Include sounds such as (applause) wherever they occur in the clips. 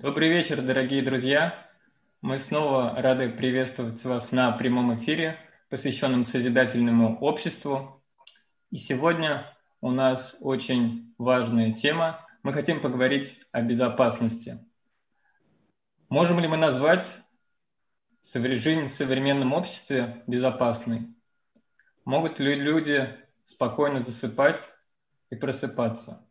Добрый вечер, дорогие друзья! Мы снова рады приветствовать вас на прямом эфире, посвященном созидательному обществу. И сегодня у нас очень важная тема. Мы хотим поговорить о безопасности. Можем ли мы назвать жизнь в современном обществе безопасной? Могут ли люди спокойно засыпать и просыпаться?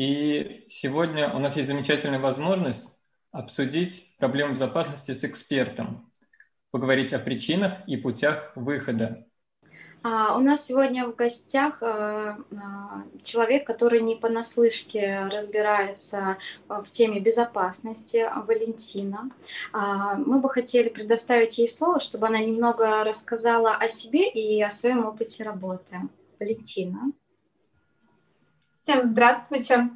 И сегодня у нас есть замечательная возможность обсудить проблему безопасности с экспертом, поговорить о причинах и путях выхода. А, у нас сегодня в гостях а, а, человек, который не понаслышке разбирается в теме безопасности, Валентина. А, мы бы хотели предоставить ей слово, чтобы она немного рассказала о себе и о своем опыте работы. Валентина. Всем здравствуйте.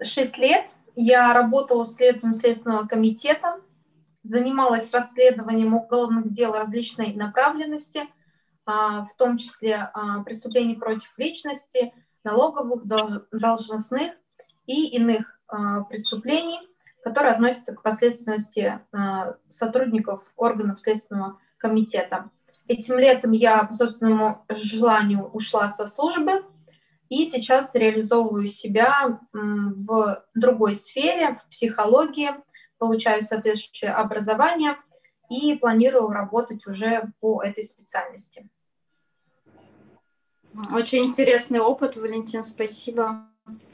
Шесть лет я работала следователем Следственного комитета, занималась расследованием уголовных дел различной направленности, а, в том числе а, преступлений против личности, налоговых, должностных и иных а, преступлений, которые относятся к последственности сотрудников органов Следственного комитета. Этим летом я по собственному желанию ушла со службы – и сейчас реализовываю себя в другой сфере, в психологии, получаю соответствующее образование и планирую работать уже по этой специальности. Очень интересный опыт, Валентин, спасибо.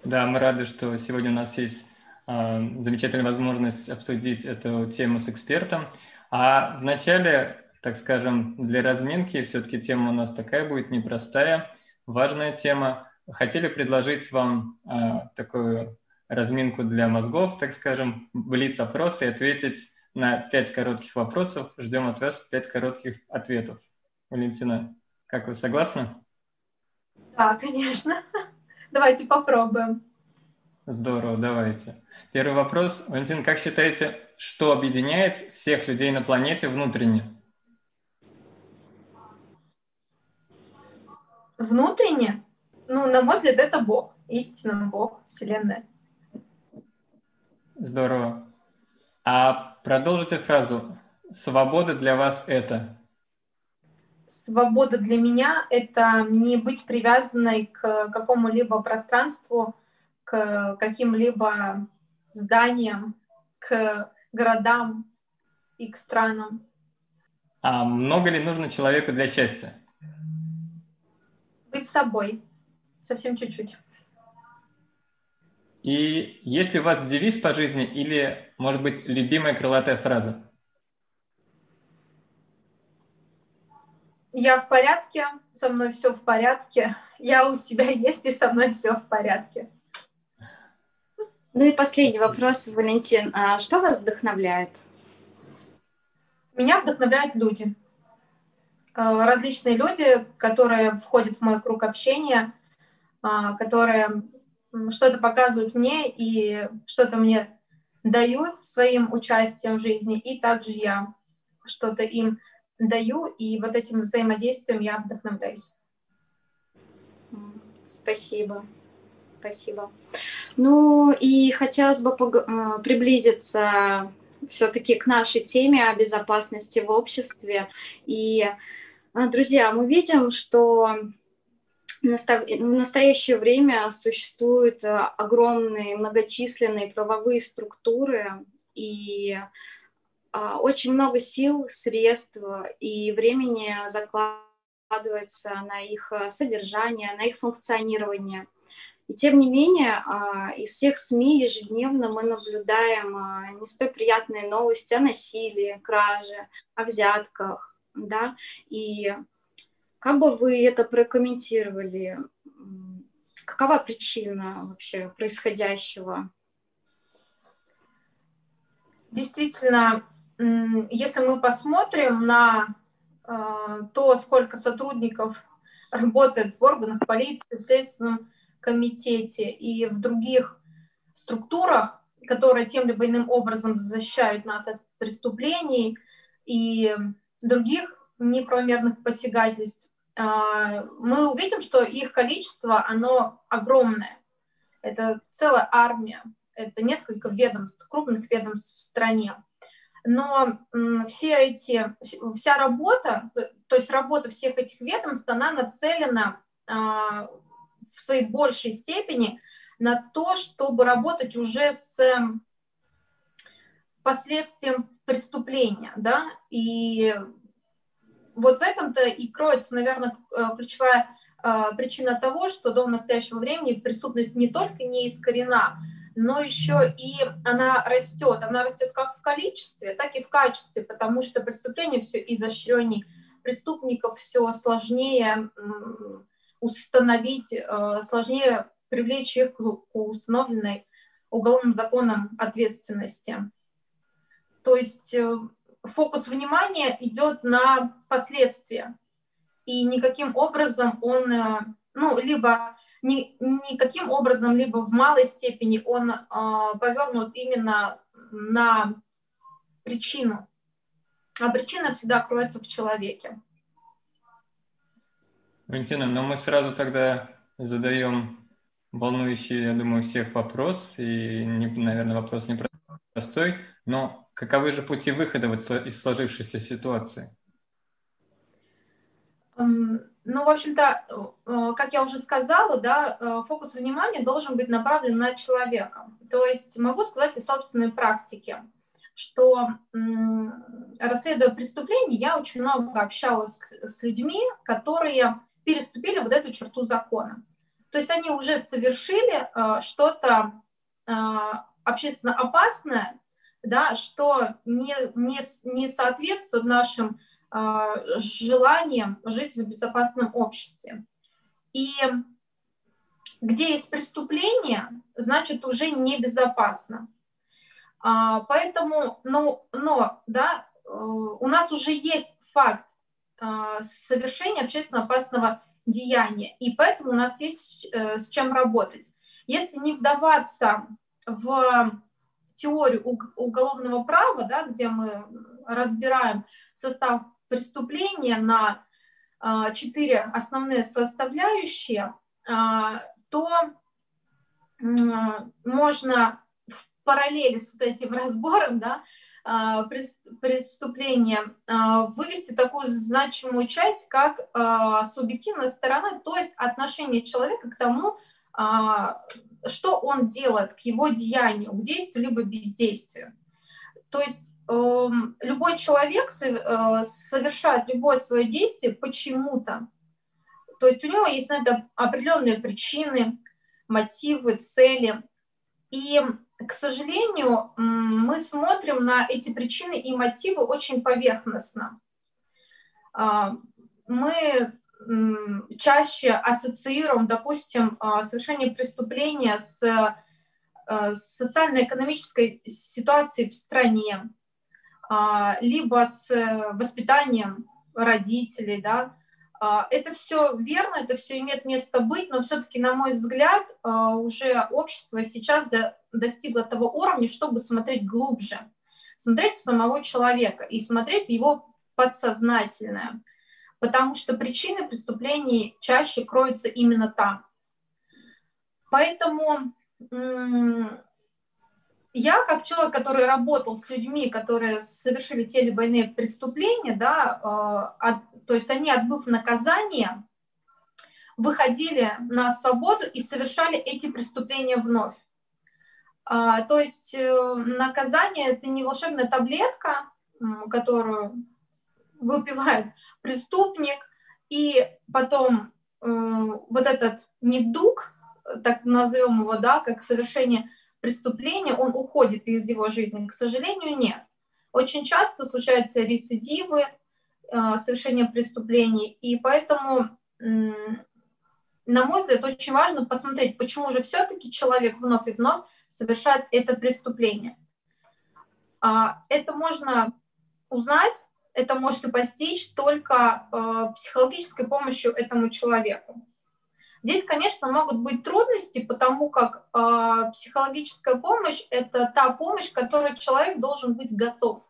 Да, мы рады, что сегодня у нас есть э, замечательная возможность обсудить эту тему с экспертом. А вначале, так скажем, для разминки, все-таки тема у нас такая будет непростая, важная тема хотели предложить вам э, такую разминку для мозгов, так скажем, блиц опросы и ответить на пять коротких вопросов. Ждем от вас пять коротких ответов. Валентина, как вы согласны? Да, конечно. (laughs) Давайте попробуем. Здорово, давайте. Первый вопрос. Валентин, как считаете, что объединяет всех людей на планете внутренне? Внутренне? Ну, на мой взгляд, это Бог, истинно Бог, Вселенная. Здорово. А продолжите фразу. Свобода для вас это? Свобода для меня — это не быть привязанной к какому-либо пространству, к каким-либо зданиям, к городам и к странам. А много ли нужно человеку для счастья? Быть собой совсем чуть-чуть. И есть ли у вас девиз по жизни или, может быть, любимая крылатая фраза? Я в порядке, со мной все в порядке, я у себя есть и со мной все в порядке. Ну и последний вопрос, Валентин. А что вас вдохновляет? Меня вдохновляют люди. Э, различные люди, которые входят в мой круг общения – которые что-то показывают мне и что-то мне дают своим участием в жизни, и также я что-то им даю, и вот этим взаимодействием я вдохновляюсь. Спасибо. Спасибо. Ну и хотелось бы а, приблизиться все-таки к нашей теме о безопасности в обществе. И, а, друзья, мы видим, что в настоящее время существуют э, огромные многочисленные правовые структуры и а, очень много сил, средств и времени закладывается на их э, содержание, на их функционирование. И тем не менее, а, из всех СМИ ежедневно мы наблюдаем а, не столь приятные новости о насилии, краже, о взятках, да, и как бы вы это прокомментировали? Какова причина вообще происходящего? Действительно, если мы посмотрим на э, то, сколько сотрудников работает в органах полиции, в Следственном комитете и в других структурах, которые тем либо иным образом защищают нас от преступлений и других неправомерных посягательств, мы увидим, что их количество, оно огромное. Это целая армия. это несколько ведомств, крупных ведомств в стране. Но все эти, вся работа, то есть работа всех этих ведомств, она нацелена а, в своей большей степени на то, чтобы работать уже с последствием преступления, да, и вот в этом-то и кроется, наверное, э, ключевая э, причина того, что до настоящего времени преступность не только не искорена, но еще и она растет. Она растет как в количестве, так и в качестве, потому что преступление все изощренней, преступников все сложнее установить, э, сложнее привлечь их к установленной уголовным законом ответственности. То есть фокус внимания идет на последствия. И никаким образом он, э, ну, либо ни, никаким образом, либо в малой степени он э, повернут именно на причину. А причина всегда кроется в человеке. Валентина, но мы сразу тогда задаем волнующий, я думаю, всех вопрос, и, не, наверное, вопрос непростой, но Каковы же пути выхода из сложившейся ситуации? Ну, в общем-то, э, как я уже сказала, да, э, фокус внимания должен быть направлен на человека. То есть могу сказать из собственной практики, что расследуя преступления, я очень много общалась с людьми, которые переступили вот эту черту закона. То есть они уже совершили э, что-то общественно опасное, да, что не, не, не соответствует нашим э, желаниям жить в безопасном обществе. И где есть преступление, значит уже небезопасно. А, поэтому, ну, но, да, э, у нас уже есть факт э, совершения общественно опасного деяния, и поэтому у нас есть э, с чем работать. Если не вдаваться в теорию уголовного права, да, где мы разбираем состав преступления на а, четыре основные составляющие, а, то можно в параллели с вот этим (laughs) разбором да, а, преступления вывести такую значимую часть, как субъективная сторона, то есть отношение человека к тому, что он делает к его деянию, к действию либо бездействию. То есть э, любой человек э, совершает любое свое действие почему-то. То есть у него есть на это определенные причины, мотивы, цели. И, к сожалению, мы смотрим на эти причины и мотивы очень поверхностно. Э, мы чаще ассоциируем, допустим, а, совершение преступления с, э, с социально-экономической ситуацией в стране, а, либо с воспитанием родителей, да, а, это все верно, это все имеет место быть, но все-таки, на мой взгляд, уже общество сейчас достигло того уровня, чтобы смотреть глубже, смотреть в самого человека и смотреть в его подсознательное потому что причины преступлений чаще кроются именно там. Поэтому я, как человек, который работал с людьми, которые совершили те или иные преступления, да, э, от, то есть они, отбыв наказание, выходили на свободу и совершали эти преступления вновь. А, то есть э, наказание это не волшебная таблетка, которую выпивает преступник, и потом э, вот этот недуг, так назовем его, да, как совершение преступления, он уходит из его жизни. К сожалению, нет. Очень часто случаются рецидивы, э, совершения преступлений, и поэтому, э, на мой взгляд, очень важно посмотреть, почему же все-таки человек вновь и вновь совершает это преступление. А, это можно узнать это можно постичь только э, психологической помощью этому человеку. Здесь, конечно, могут быть трудности, потому как э, психологическая помощь – это та помощь, к которой человек должен быть готов.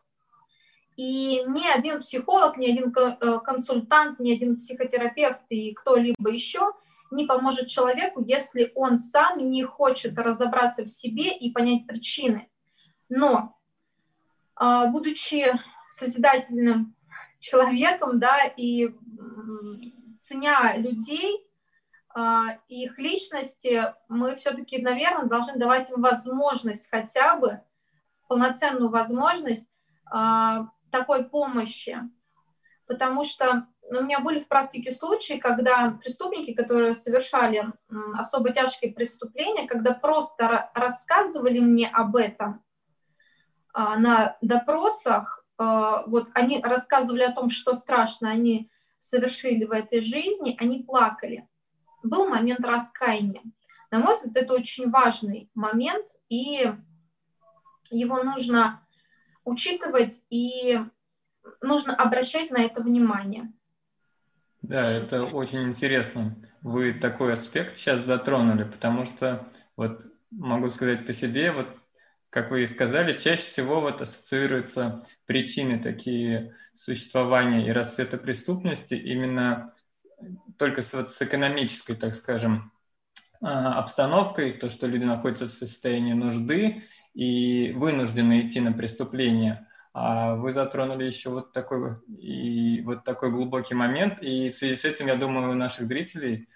И ни один психолог, ни один э, консультант, ни один психотерапевт и кто-либо еще не поможет человеку, если он сам не хочет разобраться в себе и понять причины. Но, а, будучи созидательным человеком, да, и ценя людей, а, их личности, мы все-таки, наверное, должны давать им возможность хотя бы, полноценную возможность а, такой помощи. Потому что у меня были в практике случаи, когда преступники, которые совершали особо тяжкие преступления, когда просто рассказывали мне об этом а, на допросах, вот они рассказывали о том, что страшно они совершили в этой жизни, они плакали. Был момент раскаяния. На мой взгляд, это очень важный момент, и его нужно учитывать и нужно обращать на это внимание. Да, это очень интересно. Вы такой аспект сейчас затронули, потому что вот могу сказать по себе, вот как вы и сказали, чаще всего вот ассоциируются причины такие существования и расцвета преступности именно только с, вот, с экономической, так скажем, а, обстановкой, то, что люди находятся в состоянии нужды и вынуждены идти на преступление. А вы затронули еще вот такой, и вот такой глубокий момент, и в связи с этим, я думаю, у наших зрителей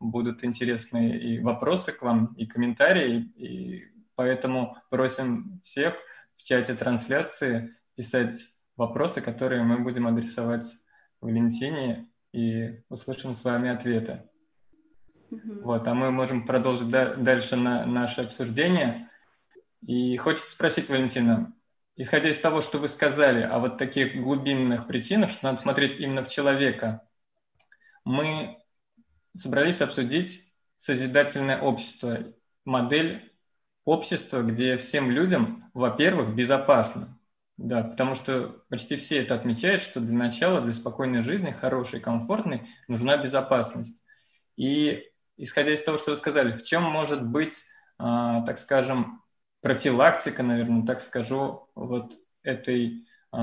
будут интересные и вопросы к вам, и комментарии, и поэтому просим всех в чате трансляции писать вопросы, которые мы будем адресовать Валентине, и услышим с вами ответы. Mm-hmm. Вот, а мы можем продолжить да- дальше на наше обсуждение. И хочется спросить, Валентина, исходя из того, что вы сказали о вот таких глубинных причинах, что надо смотреть именно в человека, мы собрались обсудить созидательное общество, модель общества, где всем людям, во-первых, безопасно. Да, потому что почти все это отмечают, что для начала, для спокойной жизни, хорошей, комфортной, нужна безопасность. И исходя из того, что вы сказали, в чем может быть, э, так скажем, профилактика, наверное, так скажу, вот этой э,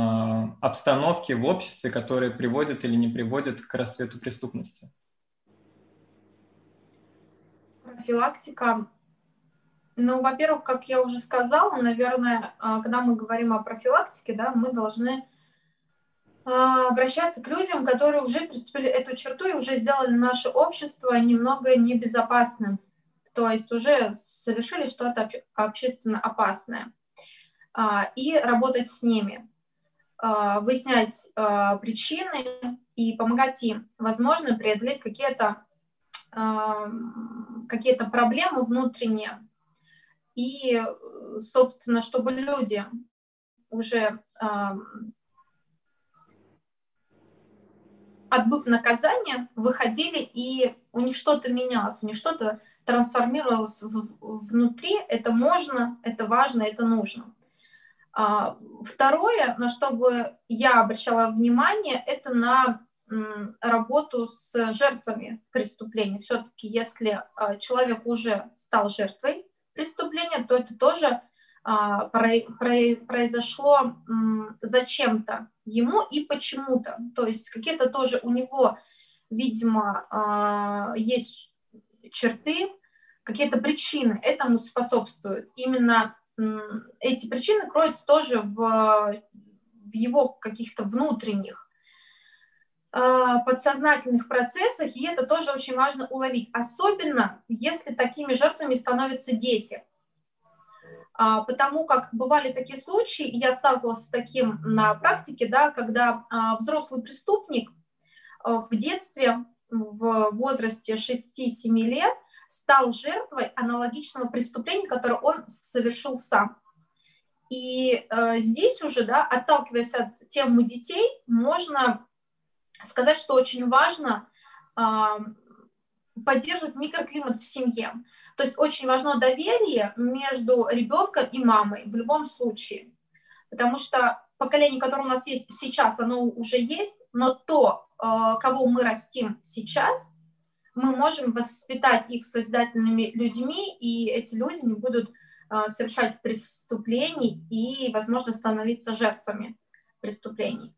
обстановки в обществе, которая приводит или не приводит к расцвету преступности? Профилактика. Ну, во-первых, как я уже сказала, наверное, а, когда мы говорим о профилактике, да, мы должны а, обращаться к людям, которые уже приступили эту черту и уже сделали наше общество немного небезопасным. То есть уже совершили что-то общественно опасное, а, и работать с ними, выяснять причины и помогать им, возможно, преодолеть какие-то какие-то проблемы внутренние, и, собственно, чтобы люди уже отбыв наказание, выходили, и у них что-то менялось, у них что-то трансформировалось в, внутри, это можно, это важно, это нужно. А, второе, на что бы я обращала внимание, это на работу с жертвами преступления. Все-таки, если а, человек уже стал жертвой преступления, то это тоже а, произошло зачем-то ему и почему-то. То есть какие-то тоже у него, видимо, есть черты, какие-то причины этому способствуют. Именно эти причины кроются тоже в, в его каких-то внутренних подсознательных процессах, и это тоже очень важно уловить, особенно если такими жертвами становятся дети. А, потому как бывали такие случаи, я сталкивалась с таким на практике, да, когда а, взрослый преступник а, в детстве в возрасте 6-7 лет стал жертвой аналогичного преступления, которое он совершил сам. И э, здесь уже, да, отталкиваясь от темы детей, можно сказать, что очень важно э, поддерживать микроклимат в семье. То есть очень важно доверие между ребенком и мамой в любом случае. Потому что поколение, которое у нас есть сейчас, оно уже есть, но то, Э, кого мы растим сейчас, мы можем воспитать их создательными людьми, и эти люди не будут э, совершать преступлений и, возможно, становиться жертвами преступлений.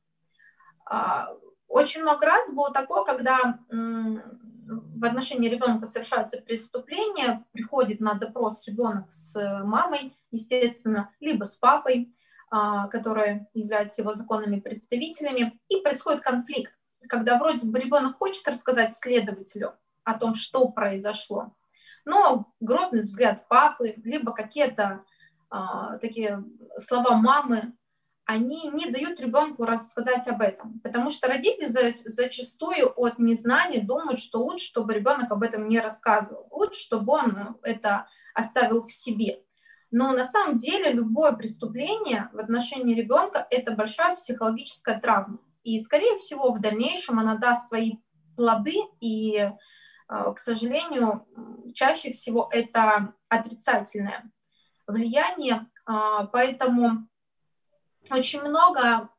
Очень много раз было такое, когда в отношении ребенка совершается преступление, приходит на допрос ребенок с мамой, естественно, либо с папой, а, которые являются его законными представителями, и происходит конфликт, когда вроде бы ребенок хочет рассказать следователю о том, что произошло, но грозный взгляд папы, либо какие-то а, такие слова мамы они не дают ребенку рассказать об этом, потому что родители за, зачастую от незнания думают, что лучше, чтобы ребенок об этом не рассказывал, лучше, чтобы он это оставил в себе. Но на самом деле любое преступление в отношении ребенка – это большая психологическая травма. И, скорее всего, в дальнейшем она даст свои плоды, и, э, к сожалению, чаще всего это отрицательное влияние. А, поэтому очень много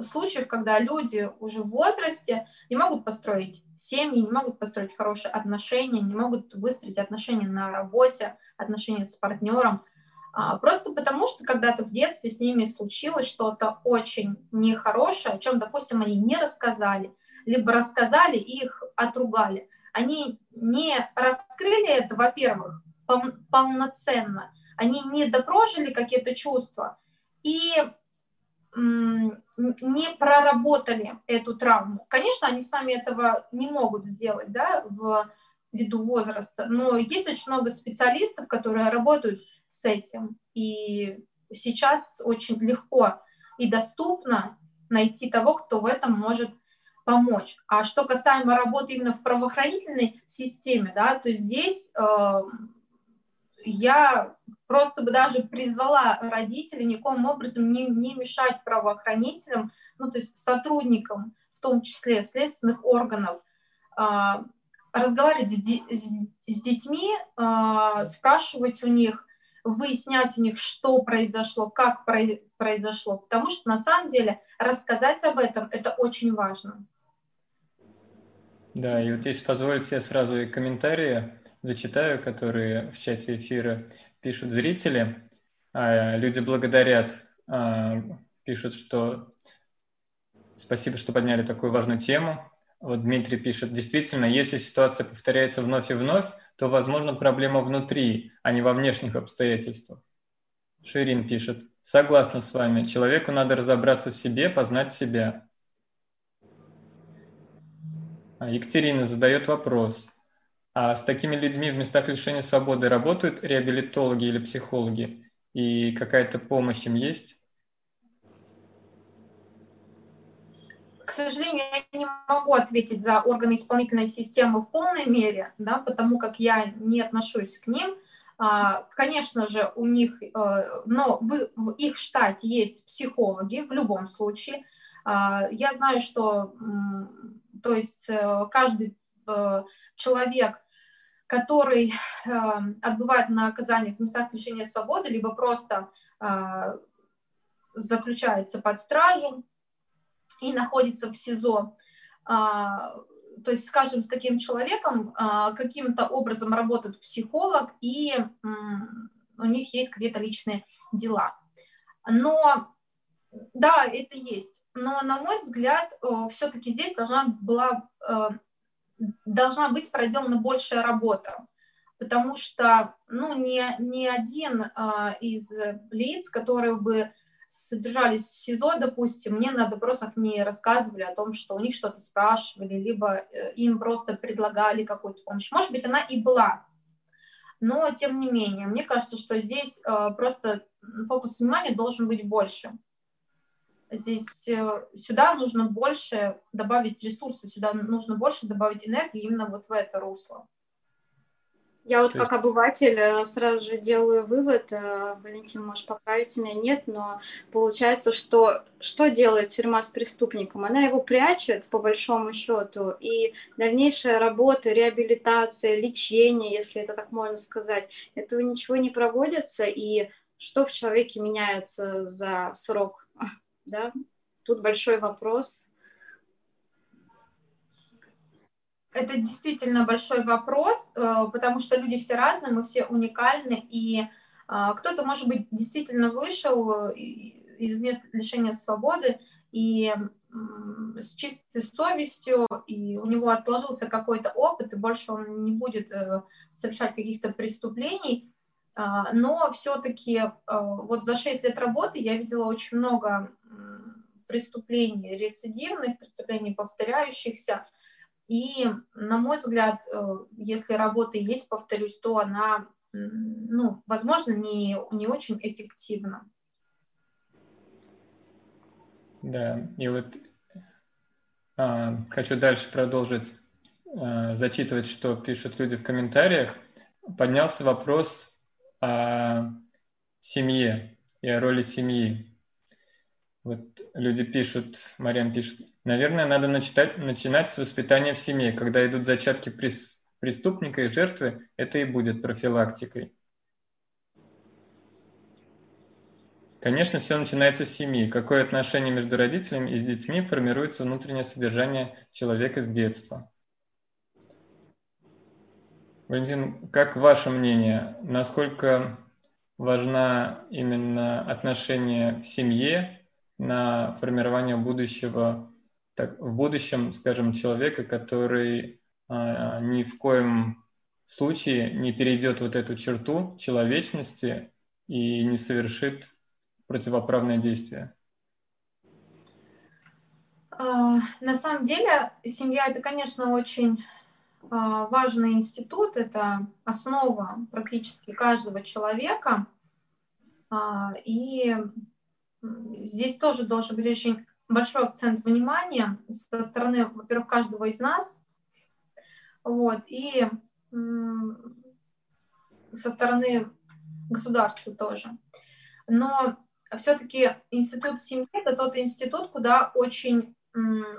случаев, когда люди уже в возрасте не могут построить семьи, не могут построить хорошие отношения, не могут выстроить отношения на работе, отношения с партнером, а, просто потому что когда-то в детстве с ними случилось что-то очень нехорошее, о чем, допустим, они не рассказали, либо рассказали и их отругали. Они не раскрыли это, во-первых, пол- полноценно, они не допрожили какие-то чувства, и не проработали эту травму. Конечно, они сами этого не могут сделать, да, в ввиду возраста, но есть очень много специалистов, которые работают с этим, и сейчас очень легко и доступно найти того, кто в этом может помочь. А что касаемо работы именно в правоохранительной системе, да, то здесь э, я просто бы даже призвала родителей никаким образом не, не мешать правоохранителям, ну, то есть сотрудникам, в том числе следственных органов, э, разговаривать с, с, с детьми, э, спрашивать у них, выяснять у них, что произошло, как произошло, потому что на самом деле рассказать об этом это очень важно. Да, и вот если позволите, я сразу и комментарии зачитаю, которые в чате эфира пишут зрители. А, люди благодарят, а, пишут, что спасибо, что подняли такую важную тему. Вот Дмитрий пишет, действительно, если ситуация повторяется вновь и вновь, то, возможно, проблема внутри, а не во внешних обстоятельствах. Ширин пишет, согласна с вами, человеку надо разобраться в себе, познать себя. А Екатерина задает вопрос, а с такими людьми в местах лишения свободы работают реабилитологи или психологи? И какая-то помощь им есть? К сожалению, я не могу ответить за органы исполнительной системы в полной мере, да, потому как я не отношусь к ним. А, конечно же, у них, э, но в, их штате есть психологи в любом случае. А, я знаю, что то есть э, каждый э, человек который э, отбывает наказание в местах лишения свободы, либо просто э, заключается под стражу и находится в СИЗО. Э, то есть, скажем, с таким человеком э, каким-то образом работает психолог, и э, у них есть какие-то личные дела. Но да, это есть. Но, на мой взгляд, э, все-таки здесь должна была э, должна быть проделана большая работа, потому что ну, ни, ни один э, из лиц, которые бы содержались в СИЗО, допустим, мне на допросах не рассказывали о том, что у них что-то спрашивали, либо э, им просто предлагали какую-то помощь. Может быть, она и была, но тем не менее, мне кажется, что здесь э, просто фокус внимания должен быть больше здесь э, сюда нужно больше добавить ресурсы, сюда нужно больше добавить энергии именно вот в это русло. Я вот как обыватель э, сразу же делаю вывод, э, Валентин, может поправить меня, нет, но получается, что что делает тюрьма с преступником? Она его прячет, по большому счету, и дальнейшая работа, реабилитация, лечение, если это так можно сказать, этого ничего не проводится, и что в человеке меняется за срок да, тут большой вопрос. Это действительно большой вопрос, э, потому что люди все разные, мы все уникальны, и э, кто-то, может быть, действительно вышел из мест лишения свободы, и с чистой совестью, и у него отложился какой-то опыт, и больше он не будет э, совершать каких-то преступлений. А, но все-таки э, вот за 6 лет работы я видела очень много преступлений рецидивных, преступлений повторяющихся. И, на мой взгляд, э, если работа есть, повторюсь, то она, ну, возможно, не, не очень эффективна. Да, и вот а, хочу дальше продолжить а, зачитывать, что пишут люди в комментариях. Поднялся вопрос о семье и о роли семьи. Вот люди пишут, Марьям пишет, наверное, надо начитать, начинать с воспитания в семье. Когда идут зачатки преступника и жертвы, это и будет профилактикой. Конечно, все начинается с семьи. Какое отношение между родителями и с детьми формируется внутреннее содержание человека с детства. Валентин, как ваше мнение, насколько важна именно отношение в семье на формирование будущего, так, в будущем, скажем, человека, который а, ни в коем случае не перейдет вот эту черту человечности и не совершит противоправное действие? А, на самом деле, семья это, конечно, очень важный институт, это основа практически каждого человека. А, и здесь тоже должен быть очень большой акцент внимания со стороны, во-первых, каждого из нас, вот, и со стороны государства тоже. Но все-таки институт семьи – это тот институт, куда очень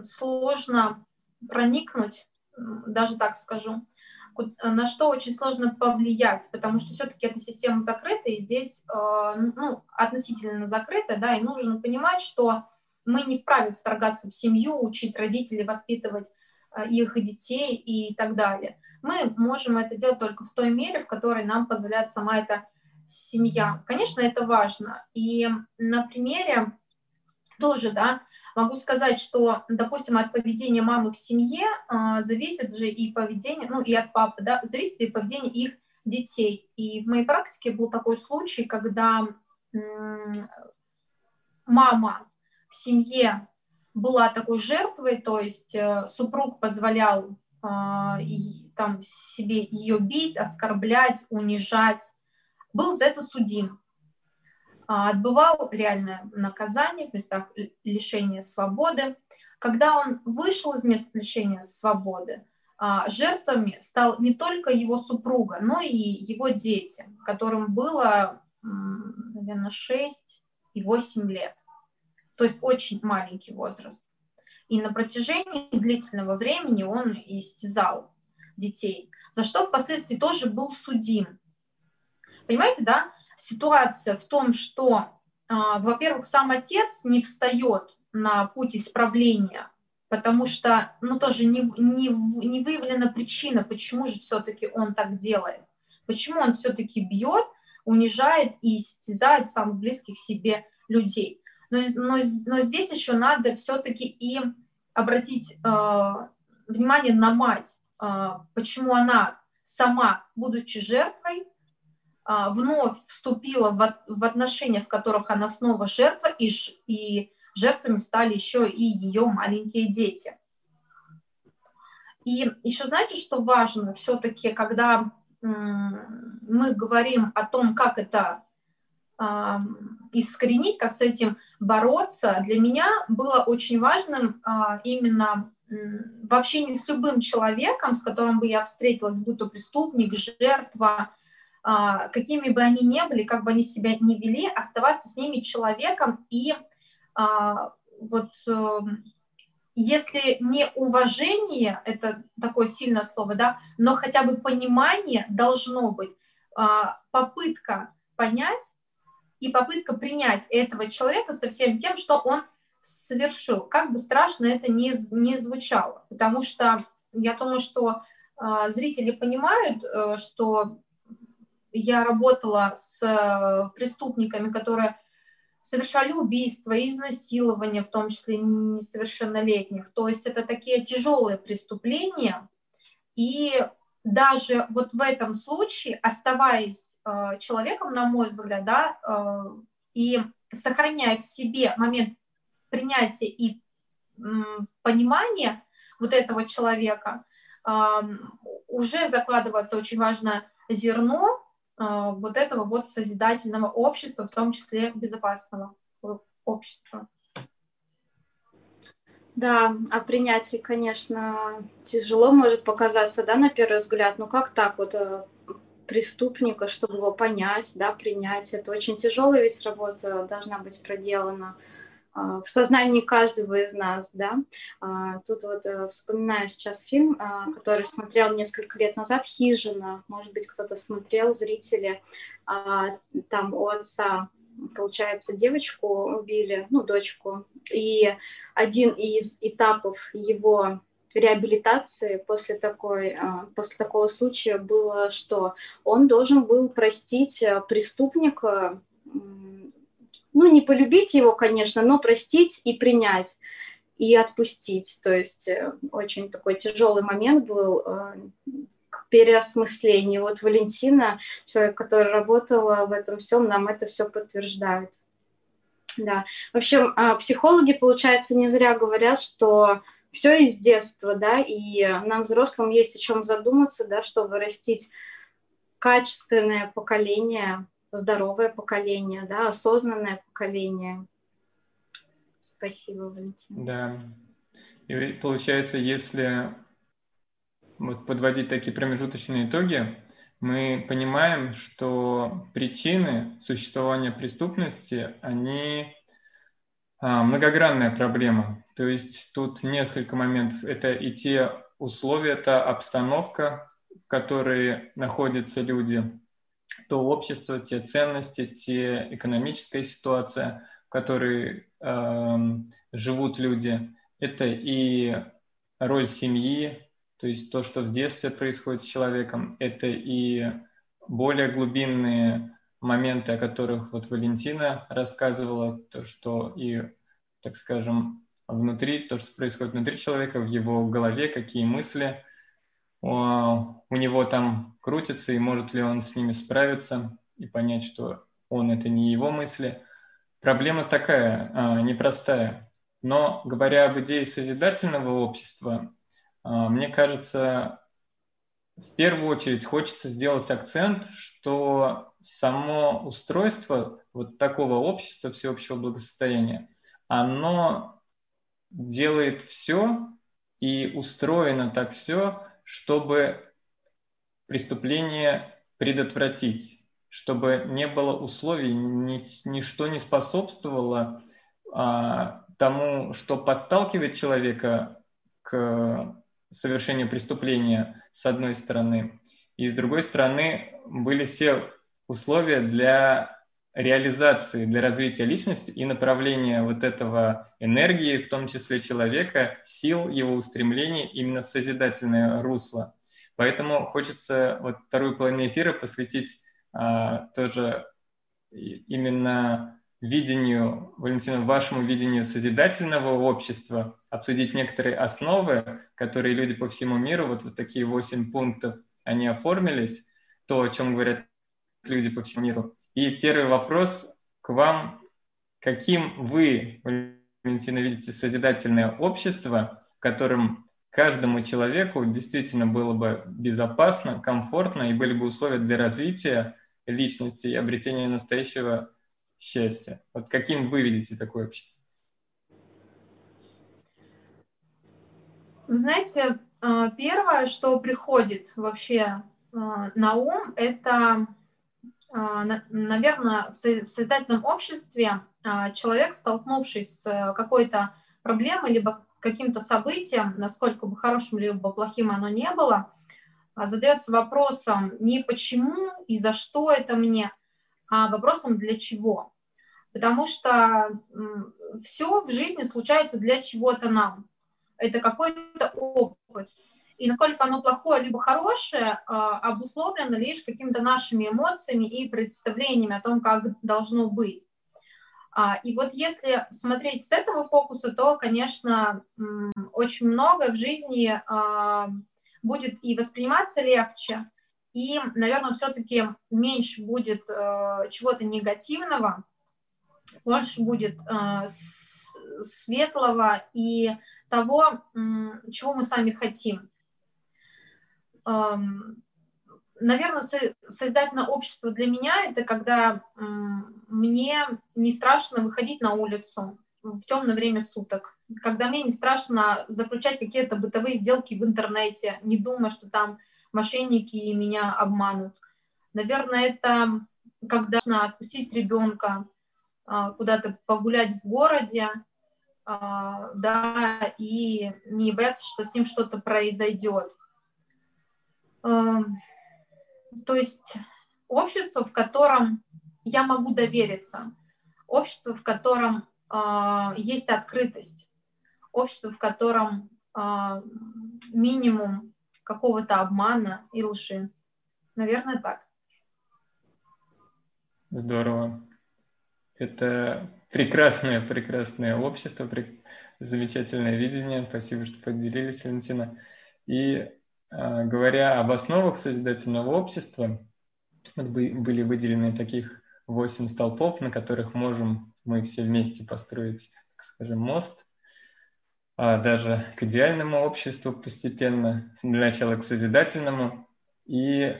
сложно проникнуть, даже так скажу, на что очень сложно повлиять, потому что все-таки эта система закрыта, и здесь э, ну, относительно закрыта, да, и нужно понимать, что мы не вправе вторгаться в семью, учить родителей, воспитывать э, их детей и так далее. Мы можем это делать только в той мере, в которой нам позволяет сама эта семья. Конечно, это важно. И на примере тоже, да, могу сказать, что, допустим, от поведения мамы в семье э, зависит же и поведение, ну и от папы, да, зависит и поведение их детей. И в моей практике был такой случай, когда мама в семье была такой жертвой, то есть э, супруг позволял э, и, там себе ее бить, оскорблять, унижать, был за это судим, отбывал реальное наказание в местах лишения свободы. Когда он вышел из места лишения свободы, а, жертвами стал не только его супруга, но и его дети, которым было, наверное, 6 и 8 лет. То есть очень маленький возраст. И на протяжении длительного времени он истязал детей, за что впоследствии тоже был судим. Понимаете, да? Ситуация в том, что, а, во-первых, сам отец не встает на путь исправления, потому что, ну, тоже не, не, не выявлена причина, почему же все-таки он так делает. Почему он все-таки бьет, унижает и истязает самых близких себе людей. Но, но, но здесь еще надо все-таки и обратить э, внимание на мать, э, почему она сама, будучи жертвой, вновь вступила в, отношения, в которых она снова жертва, и, и жертвами стали еще и ее маленькие дети. И еще знаете, что важно все-таки, когда мы говорим о том, как это э, искоренить, как с этим бороться, для меня было очень важным э, именно э, в общении с любым человеком, с которым бы я встретилась, будь то преступник, жертва, а, какими бы они ни были, как бы они себя не вели, оставаться с ними человеком и а, вот эм, если не уважение, это такое сильное слово, да, но хотя бы понимание должно быть, а, попытка понять и попытка принять этого человека со всем тем, что он совершил, как бы страшно это не, не звучало, потому что я думаю, что зрители понимают, э, что я работала с э, преступниками, которые совершали убийства, изнасилования, в том числе несовершеннолетних. То есть это такие тяжелые преступления. И даже вот в этом случае, оставаясь э, человеком, на мой взгляд, да, э, и сохраняя в себе момент принятия и э, понимания вот этого человека, э, уже закладывается очень важное зерно вот этого вот созидательного общества, в том числе безопасного общества. Да, а принятие, конечно, тяжело может показаться, да, на первый взгляд. Ну как так вот э, преступника, чтобы его понять, да, принять? Это очень тяжелая ведь работа должна быть проделана. А, в сознании каждого из нас, да. А, тут вот э, вспоминаю сейчас фильм, а, который смотрел несколько лет назад, «Хижина», может быть, кто-то смотрел, зрители, там у отца получается, девочку убили, ну, дочку, и один из этапов его реабилитации после, такой, после такого случая было, что он должен был простить э, преступника, ну, не полюбить его, конечно, но простить и принять и отпустить. То есть э, очень такой тяжелый момент был э, к переосмыслению. Вот Валентина, человек, который работал в этом всем, нам это все подтверждает. Да. В общем, а, психологи, получается, не зря говорят, что все из детства, да, и нам, взрослым, есть о чем задуматься, да, чтобы вырастить качественное поколение здоровое поколение, да, осознанное поколение. Спасибо, Валентин. Да. И получается, если вот подводить такие промежуточные итоги, мы понимаем, что причины существования преступности, они а, многогранная проблема. То есть тут несколько моментов. Это и те условия, это обстановка, в которой находятся люди, то общество, те ценности, те экономическая ситуация, в которой э, живут люди, это и роль семьи, то есть то, что в детстве происходит с человеком, это и более глубинные моменты, о которых вот Валентина рассказывала, то, что и, так скажем, внутри, то, что происходит внутри человека, в его голове, какие мысли – у него там крутится, и может ли он с ними справиться и понять, что он это не его мысли. Проблема такая, а, непростая. Но говоря об идее созидательного общества, а, мне кажется, в первую очередь хочется сделать акцент, что само устройство вот такого общества всеобщего благосостояния, оно делает все и устроено так все, чтобы преступление предотвратить, чтобы не было условий, ни, ничто не способствовало а, тому, что подталкивает человека к совершению преступления, с одной стороны, и с другой стороны были все условия для реализации, для развития личности и направления вот этого энергии, в том числе человека, сил, его устремлений именно в созидательное русло. Поэтому хочется вот вторую половину эфира посвятить а, тоже именно видению, Валентина, вашему видению созидательного общества, обсудить некоторые основы, которые люди по всему миру, вот, вот такие восемь пунктов, они оформились, то, о чем говорят люди по всему миру, и первый вопрос к вам. Каким вы, Валентина, видите созидательное общество, в котором каждому человеку действительно было бы безопасно, комфортно и были бы условия для развития личности и обретения настоящего счастья? Вот каким вы видите такое общество? Знаете, э, первое, что приходит вообще э, на ум, это а, наверное, в создательном обществе а, человек, столкнувшись с э, какой-то проблемой, либо каким-то событием, насколько бы хорошим либо плохим оно не было, а, задается вопросом не почему и за что это мне, а вопросом для чего. Потому что все в жизни случается для чего-то нам. Это какой-то опыт, и насколько оно плохое либо хорошее, а, обусловлено лишь какими-то нашими эмоциями и представлениями о том, как должно быть. А, и вот если смотреть с этого фокуса, то, конечно, очень много в жизни а, будет и восприниматься легче, и, наверное, все-таки меньше будет э, чего-то негативного, больше будет э, светлого и того, чего мы сами хотим. Наверное, создательное общество для меня это когда мне не страшно выходить на улицу в темное время суток, когда мне не страшно заключать какие-то бытовые сделки в интернете, не думая, что там мошенники меня обманут. Наверное, это когда нужно отпустить ребенка а, куда-то погулять в городе, а, да, и не бояться, что с ним что-то произойдет. Эм, то есть общество, в котором я могу довериться, общество, в котором э, есть открытость, общество, в котором э, минимум какого-то обмана и лжи. Наверное, так. Здорово. Это прекрасное, прекрасное общество, замечательное видение. Спасибо, что поделились, Валентина. И говоря об основах созидательного общества, были выделены таких восемь столпов, на которых можем мы все вместе построить, так скажем, мост, а даже к идеальному обществу постепенно, для начала к созидательному. И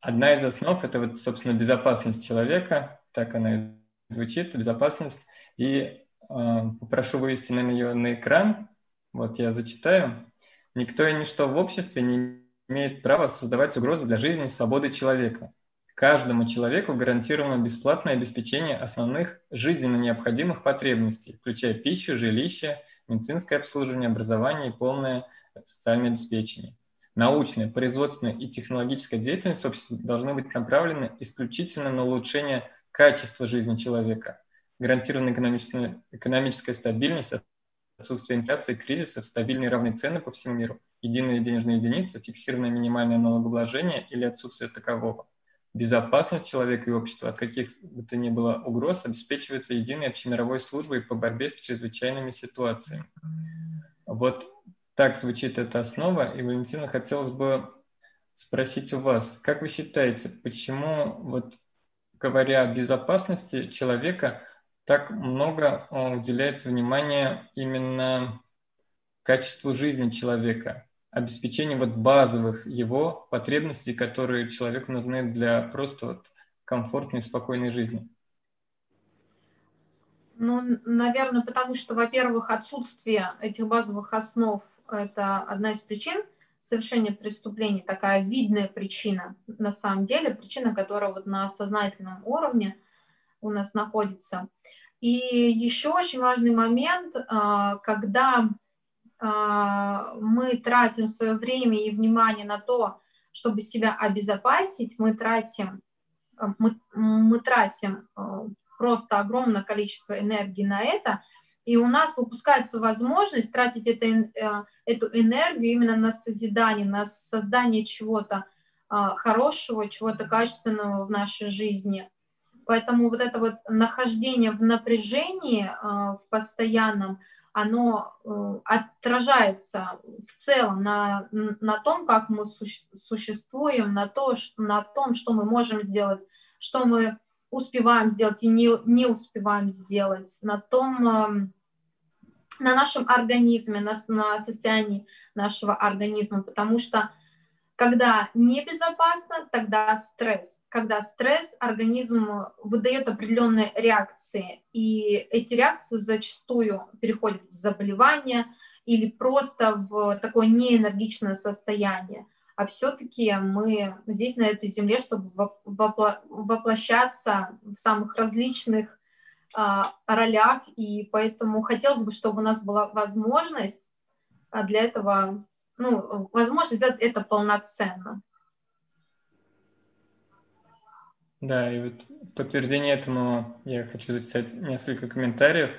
одна из основ – это вот, собственно, безопасность человека, так она и звучит, безопасность. И э, попрошу вывести на нее на экран, вот я зачитаю. Никто и ничто в обществе не имеет права создавать угрозы для жизни и свободы человека. Каждому человеку гарантировано бесплатное обеспечение основных жизненно необходимых потребностей, включая пищу, жилище, медицинское обслуживание, образование и полное социальное обеспечение. Научная, производственная и технологическая деятельность общества должны быть направлены исключительно на улучшение качества жизни человека. Гарантирована экономическая, экономическая стабильность, отсутствие инфляции, кризисов, стабильные равные цены по всему миру, единая денежная единица, фиксированное минимальное налогообложение или отсутствие такового. Безопасность человека и общества от каких бы то ни было угроз обеспечивается единой общемировой службой по борьбе с чрезвычайными ситуациями. Вот так звучит эта основа, и, Валентина, хотелось бы спросить у вас, как вы считаете, почему, вот говоря о безопасности человека, так много э, уделяется внимания именно качеству жизни человека, обеспечению вот базовых его потребностей, которые человеку нужны для просто вот комфортной, спокойной жизни? Ну, наверное, потому что, во-первых, отсутствие этих базовых основ – это одна из причин совершения преступлений, такая видная причина на самом деле, причина, которая вот на сознательном уровне у нас находится – и еще очень важный момент, а, когда а, мы тратим свое время и внимание на то, чтобы себя обезопасить, мы тратим, а, мы, мы тратим просто огромное количество энергии на это, и у нас выпускается возможность тратить это, эту энергию именно на созидание, на создание чего-то хорошего, чего-то качественного в нашей жизни – Поэтому вот это вот нахождение в напряжении э, в постоянном, оно э, отражается в целом на, на том, как мы существуем, на, то, на том, что мы можем сделать, что мы успеваем сделать и не, не успеваем сделать, на том, эм, на нашем организме, на, на состоянии нашего организма, потому что когда небезопасно, тогда стресс. Когда стресс, организм выдает определенные реакции, и эти реакции зачастую переходят в заболевание или просто в такое неэнергичное состояние. А все-таки мы здесь, на этой земле, чтобы воплощаться в самых различных а, ролях, и поэтому хотелось бы, чтобы у нас была возможность а, для этого ну, возможность сделать это полноценно. Да, и вот в подтверждение этому я хочу зачитать несколько комментариев.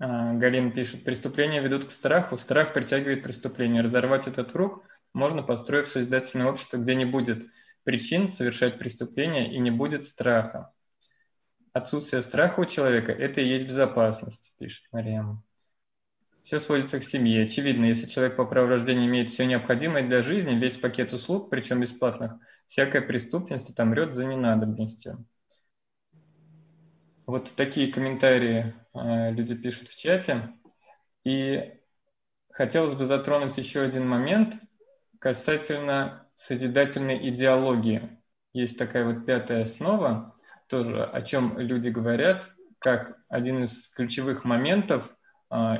А, Галина пишет, преступления ведут к страху, страх притягивает преступление. Разорвать этот круг можно, построив созидательное общество, где не будет причин совершать преступления и не будет страха. отсутствие страха у человека – это и есть безопасность, пишет Мариам. Все сводится к семье. Очевидно, если человек по праву рождения имеет все необходимое для жизни, весь пакет услуг, причем бесплатных, всякая преступность отомрет за ненадобностью. Вот такие комментарии э, люди пишут в чате. И хотелось бы затронуть еще один момент касательно созидательной идеологии. Есть такая вот пятая основа, тоже о чем люди говорят, как один из ключевых моментов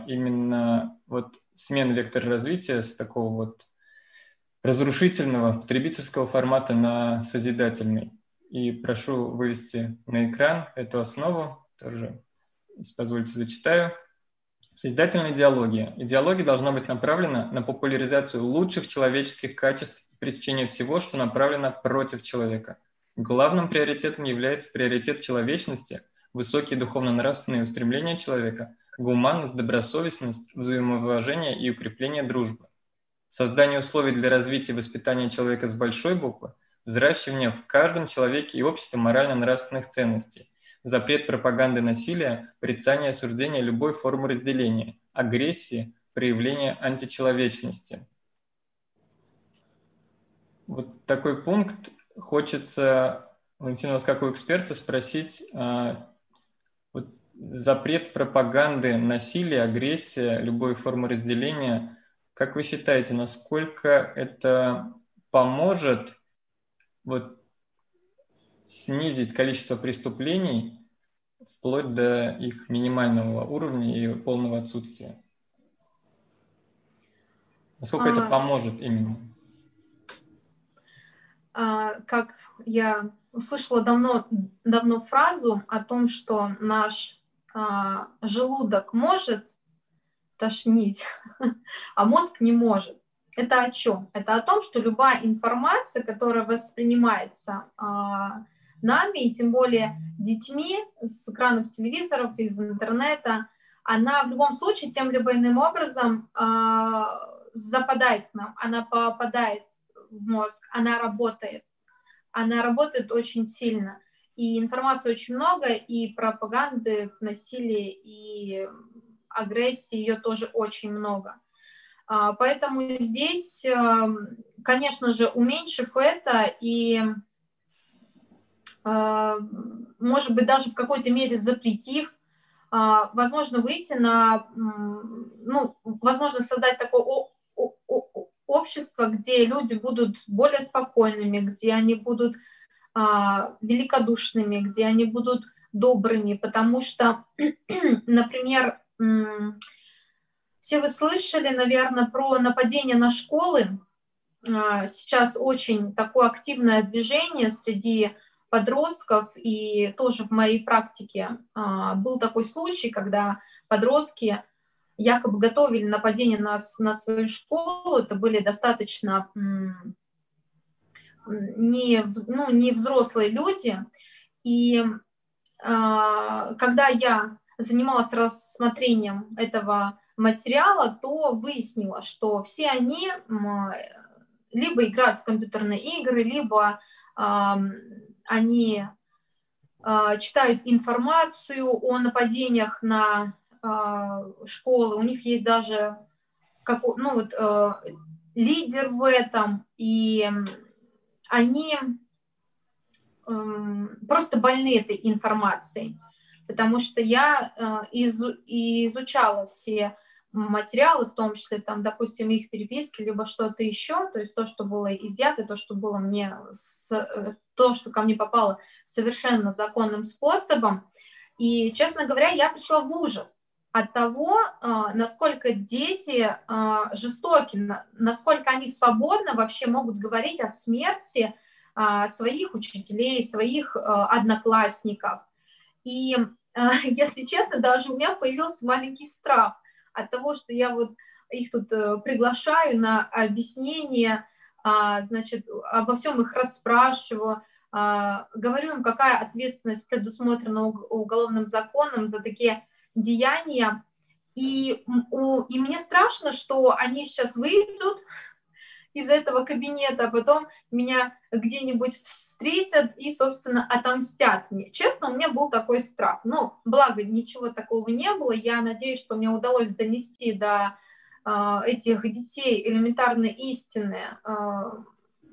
именно вот смена вектора развития с такого вот разрушительного потребительского формата на созидательный. И прошу вывести на экран эту основу, тоже, если позволите, зачитаю. Созидательная идеология. Идеология должна быть направлена на популяризацию лучших человеческих качеств и пресечение всего, что направлено против человека. Главным приоритетом является приоритет человечности, высокие духовно-нравственные устремления человека, гуманность, добросовестность, взаимоуважение и укрепление дружбы. Создание условий для развития и воспитания человека с большой буквы, взращивание в каждом человеке и обществе морально-нравственных ценностей, запрет пропаганды насилия, порицание осуждения любой формы разделения, агрессии, проявления античеловечности. Вот такой пункт хочется, Валентина, вас как у эксперта спросить, а, запрет пропаганды насилия, агрессия, любой формы разделения, как вы считаете, насколько это поможет вот снизить количество преступлений вплоть до их минимального уровня и полного отсутствия. Насколько а, это поможет именно? А, как я услышала давно, давно фразу о том, что наш а, желудок может тошнить, (laughs) а мозг не может. Это о чем? Это о том, что любая информация, которая воспринимается а, нами, и тем более детьми с экранов телевизоров, из интернета, она в любом случае тем либо иным образом а, западает к нам, она попадает в мозг, она работает. Она работает очень сильно. И информации очень много, и пропаганды, насилия, и агрессии ее тоже очень много. А, поэтому здесь, эм, конечно же, уменьшив это и, э, может быть, даже в какой-то мере запретив, а, возможно, выйти на, ну, возможно, создать такое общество, где люди будут более спокойными, где они будут великодушными, где они будут добрыми, потому что, (clears throat) например, все вы слышали, наверное, про нападение на школы. А, сейчас очень такое активное движение среди подростков, и тоже в моей практике а, был такой случай, когда подростки якобы готовили нападение на, на свою школу, это были достаточно не, ну, не взрослые люди, и а, когда я занималась рассмотрением этого материала, то выяснила, что все они либо играют в компьютерные игры, либо э, они э, читают информацию о нападениях на э, школы. У них есть даже как, ну, вот, э, лидер в этом, и они э, просто больны этой информацией потому что я э, изучала все материалы, в том числе, там, допустим, их переписки, либо что-то еще, то есть то, что было изъято, то, что было мне, то, что ко мне попало совершенно законным способом. И, честно говоря, я пришла в ужас от того, э, насколько дети жестоки, насколько они свободно вообще могут говорить о смерти своих учителей, своих одноклассников. И, (laughs) если честно, даже у меня появился маленький страх от того, что я вот их тут э, приглашаю на объяснение, а, значит, обо всем их расспрашиваю, а, говорю им, какая ответственность предусмотрена уголовным законом за такие деяния. И, и мне страшно, что они сейчас выйдут из этого кабинета, а потом меня где-нибудь встретят и, собственно, отомстят мне. Честно, у меня был такой страх. Но, благо, ничего такого не было. Я надеюсь, что мне удалось донести до э, этих детей элементарной истины э,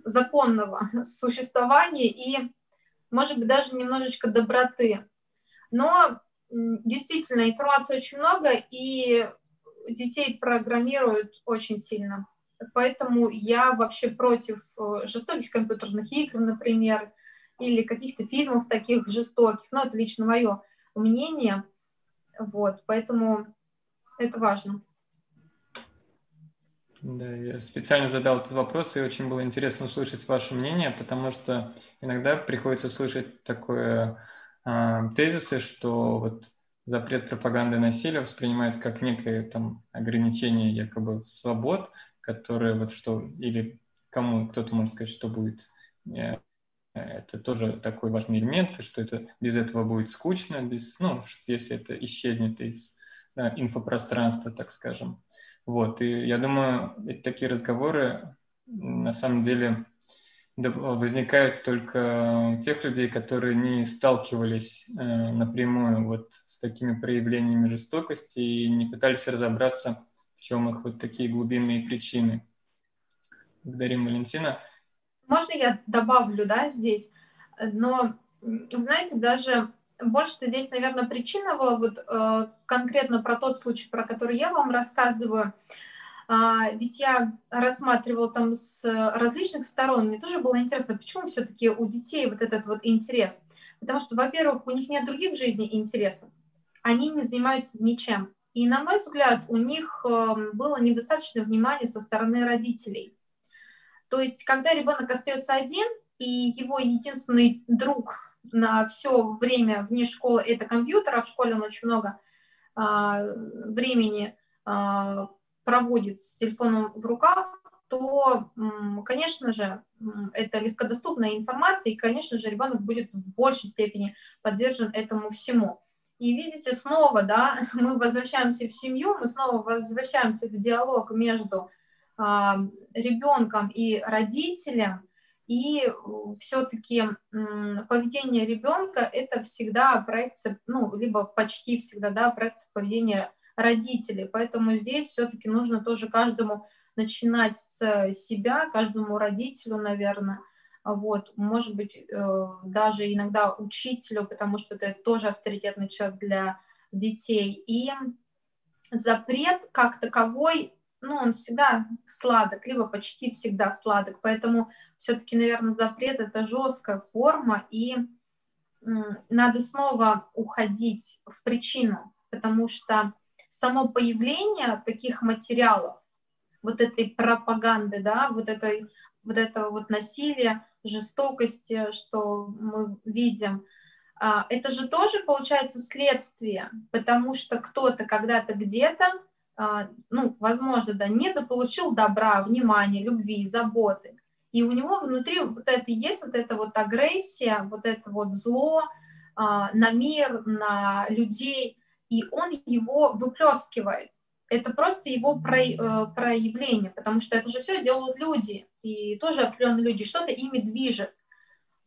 законного (laughs) существования и, может быть, даже немножечко доброты. Но действительно, информации очень много, и детей программируют очень сильно. Поэтому я вообще против э, жестоких компьютерных игр, например, или каких-то фильмов таких жестоких. Но это лично мое мнение. Вот, поэтому это важно. Да, я специально задал этот вопрос, и очень было интересно услышать ваше мнение, потому что иногда приходится слышать такое э, тезисы, что вот запрет пропаганды насилия воспринимается как некое там ограничение якобы свобод, которые вот что, или кому кто-то может сказать, что будет э, это тоже такой важный элемент, что это без этого будет скучно, без, ну, если это исчезнет из да, инфопространства, так скажем. Вот, и я думаю, такие разговоры на самом деле возникают только у тех людей, которые не сталкивались э, напрямую вот с такими проявлениями жестокости и не пытались разобраться, в чем их вот такие глубинные причины. Благодарим, Валентина. Можно я добавлю, да, здесь? Но, знаете, даже больше здесь, наверное, причина была вот э, конкретно про тот случай, про который я вам рассказываю. А, ведь я рассматривала там с различных сторон, мне тоже было интересно, почему все-таки у детей вот этот вот интерес. Потому что, во-первых, у них нет других в жизни интересов, они не занимаются ничем. И, на мой взгляд, у них эм, было недостаточно внимания со стороны родителей. То есть, когда ребенок остается один, и его единственный друг на все время вне школы это компьютер, а в школе он очень много а, времени а, проводит с телефоном в руках, то, конечно же, это легкодоступная информация, и, конечно же, ребенок будет в большей степени подвержен этому всему. И видите, снова, да, (laughs) мы возвращаемся в семью, мы снова возвращаемся в диалог между а, ребенком и родителем, и все-таки поведение ребенка это всегда проекция, ну, либо почти всегда, да, проекция поведения родителей. Поэтому здесь все-таки нужно тоже каждому начинать с себя, каждому родителю, наверное, вот, может быть, э, даже иногда учителю, потому что это тоже авторитетный человек для детей. И запрет как таковой, ну, он всегда сладок, либо почти всегда сладок, поэтому все-таки, наверное, запрет это жесткая форма, и надо снова уходить в причину, потому что само появление таких материалов, вот этой пропаганды, да, вот, этой, вот этого вот насилия, жестокости, что мы видим, а, это же тоже получается следствие, потому что кто-то когда-то где-то, а, ну, возможно, да, недополучил добра, внимания, любви, заботы. И у него внутри вот это есть, вот эта вот агрессия, вот это вот зло а, на мир, на людей и он его выплескивает. Это просто его э, проявление, потому что это же все делают люди, и тоже определенные люди, что-то ими движет.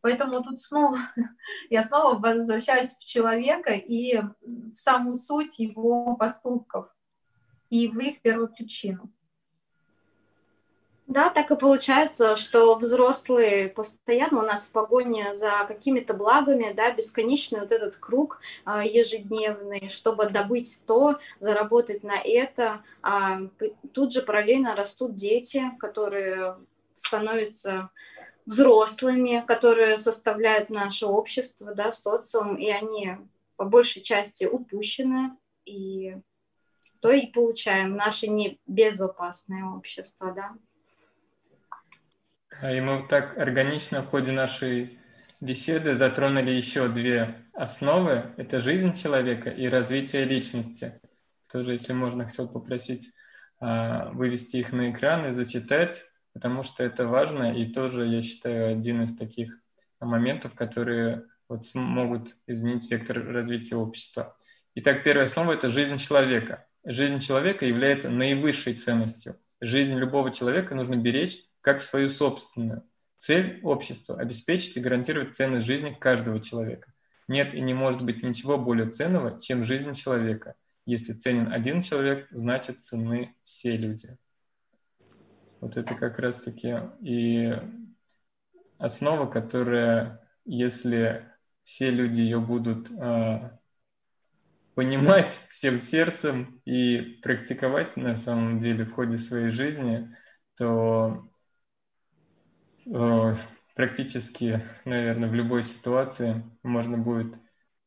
Поэтому тут снова, (laughs) я снова возвращаюсь в человека и в самую суть его поступков и в их первую причину. Да, так и получается, что взрослые постоянно у нас в погоне за какими-то благами, да, бесконечный вот этот круг а, ежедневный, чтобы добыть то, заработать на это. А тут же параллельно растут дети, которые становятся взрослыми, которые составляют наше общество, да, социум, и они по большей части упущены, и то и получаем наше небезопасное общество, да. И мы так органично в ходе нашей беседы затронули еще две основы. Это жизнь человека и развитие личности. Тоже, если можно, хотел попросить а, вывести их на экран и зачитать, потому что это важно и тоже, я считаю, один из таких моментов, которые вот могут изменить вектор развития общества. Итак, первая основа – это жизнь человека. Жизнь человека является наивысшей ценностью. Жизнь любого человека нужно беречь как свою собственную. Цель общества – обеспечить и гарантировать ценность жизни каждого человека. Нет и не может быть ничего более ценного, чем жизнь человека. Если ценен один человек, значит ценны все люди. Вот это как раз-таки и основа, которая, если все люди ее будут э, понимать (laughs) всем сердцем и практиковать на самом деле в ходе своей жизни, то практически, наверное, в любой ситуации можно будет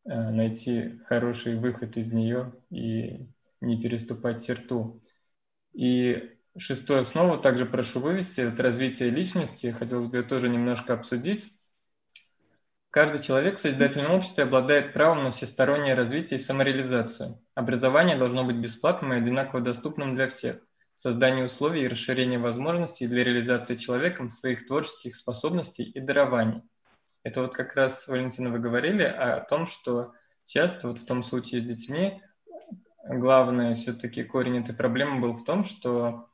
э, найти хороший выход из нее и не переступать черту. И шестую основу также прошу вывести, это развитие личности. Хотелось бы ее тоже немножко обсудить. Каждый человек в созидательном обществе обладает правом на всестороннее развитие и самореализацию. Образование должно быть бесплатным и одинаково доступным для всех. Создание условий и расширение возможностей для реализации человеком своих творческих способностей и дарований. Это вот как раз, Валентина, вы говорили о том, что часто вот в том случае с детьми главное все-таки корень этой проблемы был в том, что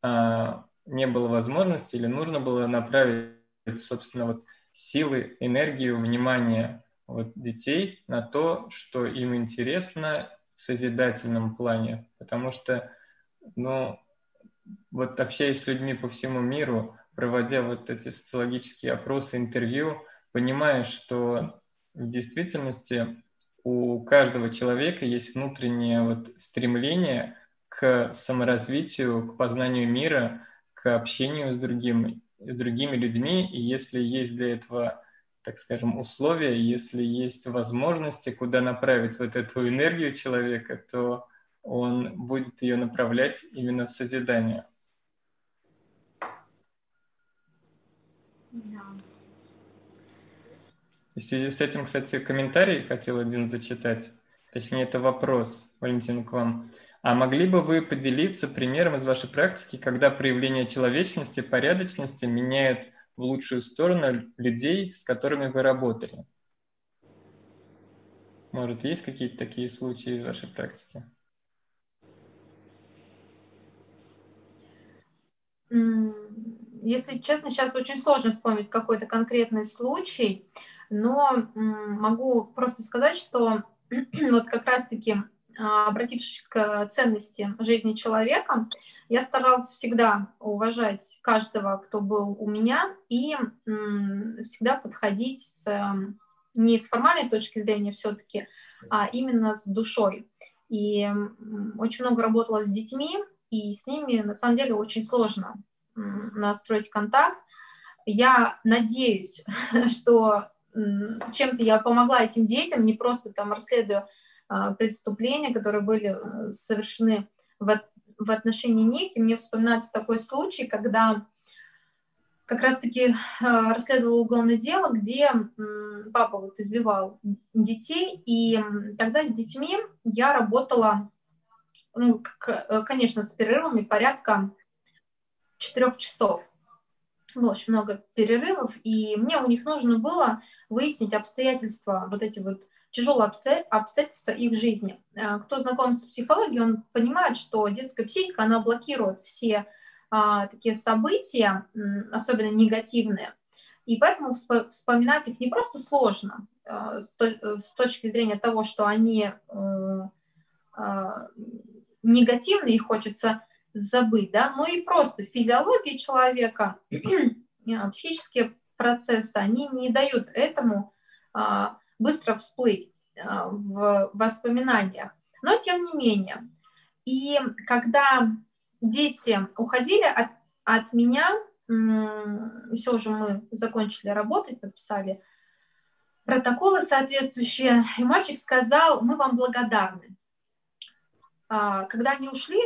а, не было возможности или нужно было направить, собственно, вот силы, энергию, внимание вот детей на то, что им интересно в созидательном плане. Потому что, ну, вот общаясь с людьми по всему миру, проводя вот эти социологические опросы, интервью, понимаешь, что в действительности у каждого человека есть внутреннее вот стремление к саморазвитию, к познанию мира, к общению с другими с другими людьми, и если есть для этого, так скажем, условия, если есть возможности, куда направить вот эту энергию человека, то он будет ее направлять именно в созидание. Да. В связи с этим, кстати, комментарий хотел один зачитать. Точнее, это вопрос, Валентин, к вам. А могли бы вы поделиться примером из вашей практики, когда проявление человечности, порядочности меняет в лучшую сторону людей, с которыми вы работали? Может, есть какие-то такие случаи из вашей практики? Если честно, сейчас очень сложно вспомнить какой-то конкретный случай, но могу просто сказать, что (clears throat) вот как раз-таки а, обратившись к ценности жизни человека, я старалась всегда уважать каждого, кто был у меня, и всегда подходить с, не с формальной точки зрения все-таки, а именно с душой. И очень много работала с детьми, и с ними на самом деле очень сложно настроить контакт. Я надеюсь, (laughs) что чем-то я помогла этим детям, не просто там расследуя а, преступления, которые были э, совершены в, в отношении них. И мне вспоминается такой случай, когда как раз-таки э, расследовала уголовное дело, где папа вот избивал детей, и тогда с детьми я работала, ну, э, конечно, с перерывами порядка четырех часов. Было очень много перерывов, и мне у них нужно было выяснить обстоятельства вот эти вот тяжелые обстоятельства их жизни. Э, кто знаком с психологией, он понимает, что детская психика, она блокирует все а, такие события, особенно негативные. И поэтому вспоминать их не просто сложно а, с, точки зрения того, что они а, негативные, их хочется забыть, да, но и просто физиология человека, (clears throat) психические процессы, они не дают этому а, быстро всплыть а, в воспоминаниях. Но тем не менее. И когда дети уходили от, от меня, все же мы закончили работать, подписали протоколы соответствующие, и мальчик сказал, мы вам благодарны. А, когда они ушли,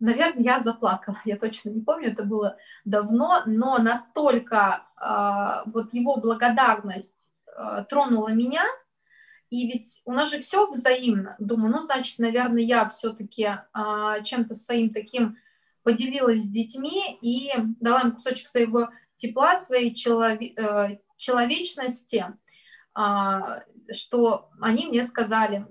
наверное, я заплакала, я точно не помню, это было давно, но настолько а, вот его благодарность Э, тронула меня, и ведь у нас же все взаимно. Думаю, ну, значит, наверное, я все-таки а, чем-то своим таким поделилась с детьми и дала им кусочек своего тепла, своей челове- э, человечности, а, что они мне сказали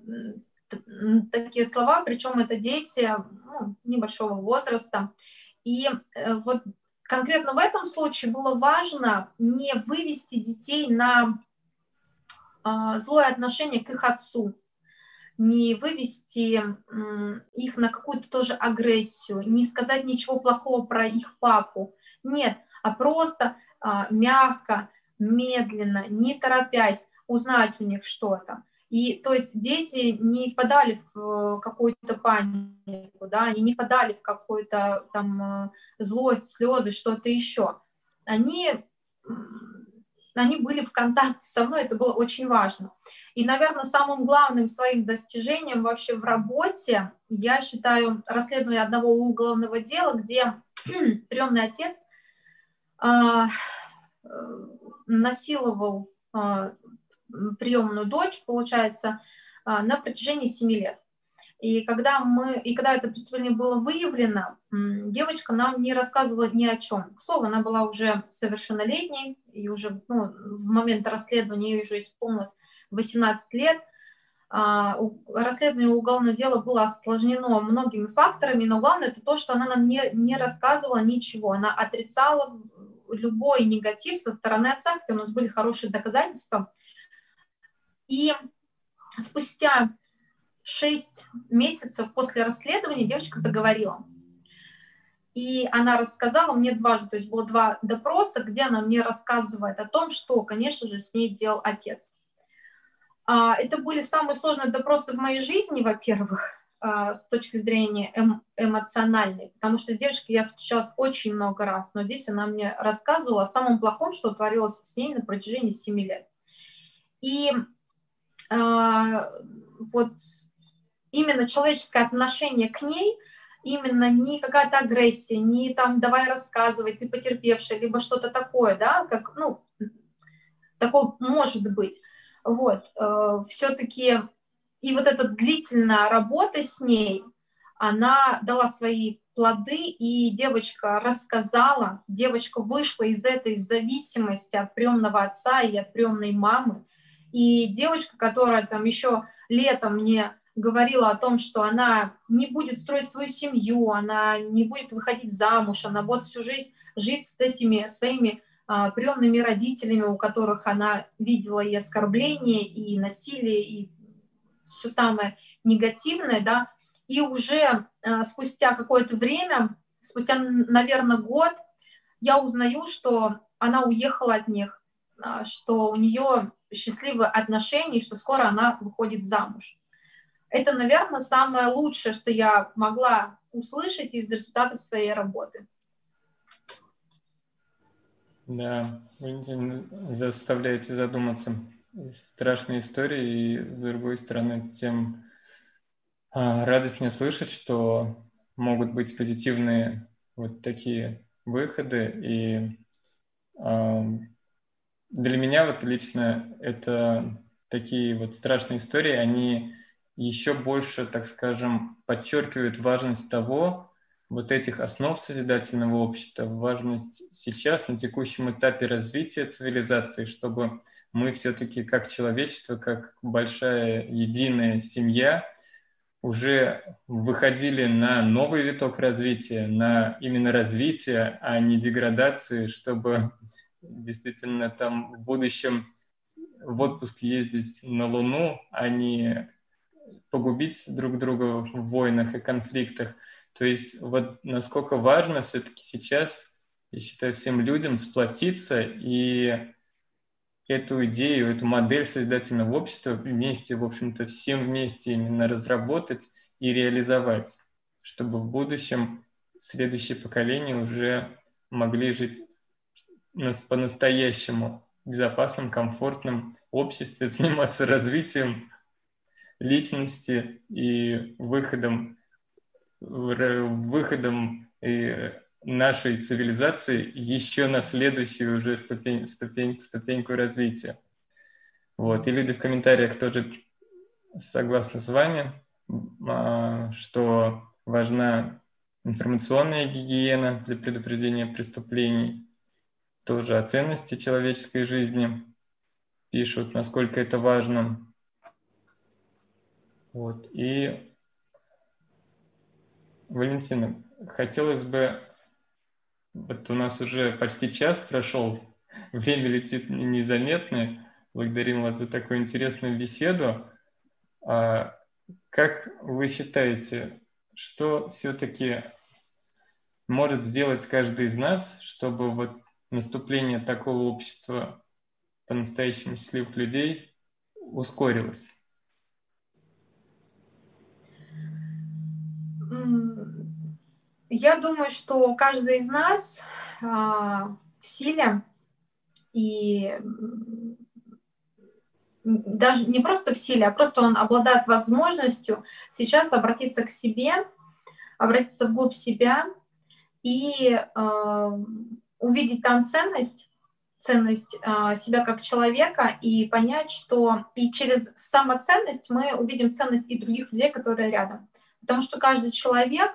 такие слова, причем это дети ну, небольшого возраста. И э, вот конкретно в этом случае было важно не вывести детей на а, злое отношение к их отцу, не вывести их на какую-то тоже агрессию, не сказать ничего плохого про их папу. Нет, а просто а, мягко, медленно, не торопясь узнать у них что-то. И то есть дети не впадали в э, какую-то панику, да, они не впадали в какую-то там э, злость, слезы, что-то еще. Они, они были в контакте со мной, это было очень важно. И, наверное, самым главным своим достижением вообще в работе я считаю расследование одного уголовного дела, где (clears throat) приемный отец а, э, насиловал а, приемную дочь, получается, а, на протяжении 7 лет. И когда, мы, и когда это преступление было выявлено, девочка нам не рассказывала ни о чем. К слову, она была уже совершеннолетней, и уже ну, в момент расследования ей уже исполнилось 18 лет. А, расследование уголовного дела было осложнено многими факторами, но главное это то, что она нам не, не рассказывала ничего. Она отрицала любой негатив со стороны отца, хотя у нас были хорошие доказательства, и спустя 6 месяцев после расследования девочка заговорила. И она рассказала мне дважды, то есть было два допроса, где она мне рассказывает о том, что, конечно же, с ней делал отец. А, это были самые сложные допросы в моей жизни, во-первых, а, с точки зрения эм, эмоциональной, потому что с девочкой я встречалась очень много раз, но здесь она мне рассказывала о самом плохом, что творилось с ней на протяжении 7 лет. И вот именно человеческое отношение к ней, именно не какая-то агрессия, не там давай рассказывай, ты потерпевшая, либо что-то такое, да, как, ну, такое может быть. Вот, э, все-таки, и вот эта длительная работа с ней, она дала свои плоды, и девочка рассказала, девочка вышла из этой зависимости от приемного отца и от приемной мамы, и девочка, которая там еще летом мне говорила о том, что она не будет строить свою семью, она не будет выходить замуж, она будет всю жизнь жить с этими своими а, приемными родителями, у которых она видела и оскорбление, и насилие, и все самое негативное, да, и уже а, спустя какое-то время, спустя, наверное, год, я узнаю, что она уехала от них, а, что у нее счастливые отношения, что скоро она выходит замуж. Это, наверное, самое лучшее, что я могла услышать из результатов своей работы. Да, вы заставляете задуматься. Страшные истории, и с другой стороны, тем а, радостнее слышать, что могут быть позитивные вот такие выходы, и для меня вот лично это такие вот страшные истории, они еще больше, так скажем, подчеркивают важность того, вот этих основ созидательного общества, важность сейчас на текущем этапе развития цивилизации, чтобы мы все-таки как человечество, как большая единая семья уже выходили на новый виток развития, на именно развитие, а не деградации, чтобы действительно там в будущем в отпуск ездить на Луну, а не погубить друг друга в войнах и конфликтах. То есть вот насколько важно все-таки сейчас, я считаю, всем людям сплотиться и эту идею, эту модель созидательного общества вместе, в общем-то, всем вместе именно разработать и реализовать, чтобы в будущем следующее поколение уже могли жить по-настоящему безопасном, комфортном обществе, (laughs) заниматься развитием личности и выходом, выходом нашей цивилизации еще на следующую уже ступень, ступень, ступеньку развития. Вот. И люди в комментариях тоже согласны с вами, а, что важна информационная гигиена для предупреждения преступлений, тоже о ценности человеческой жизни пишут, насколько это важно. Вот. И, Валентина, хотелось бы Вот у нас уже почти час прошел, (laughs) время летит незаметно. Благодарим вас за такую интересную беседу. А как вы считаете, что все-таки может сделать каждый из нас, чтобы вот наступление такого общества по-настоящему счастливых людей ускорилось? Я думаю, что каждый из нас а, в силе и даже не просто в силе, а просто он обладает возможностью сейчас обратиться к себе, обратиться вглубь себя и э, увидеть там ценность, ценность э, себя как человека и понять, что и через самоценность мы увидим ценность и других людей, которые рядом. Потому что каждый человек,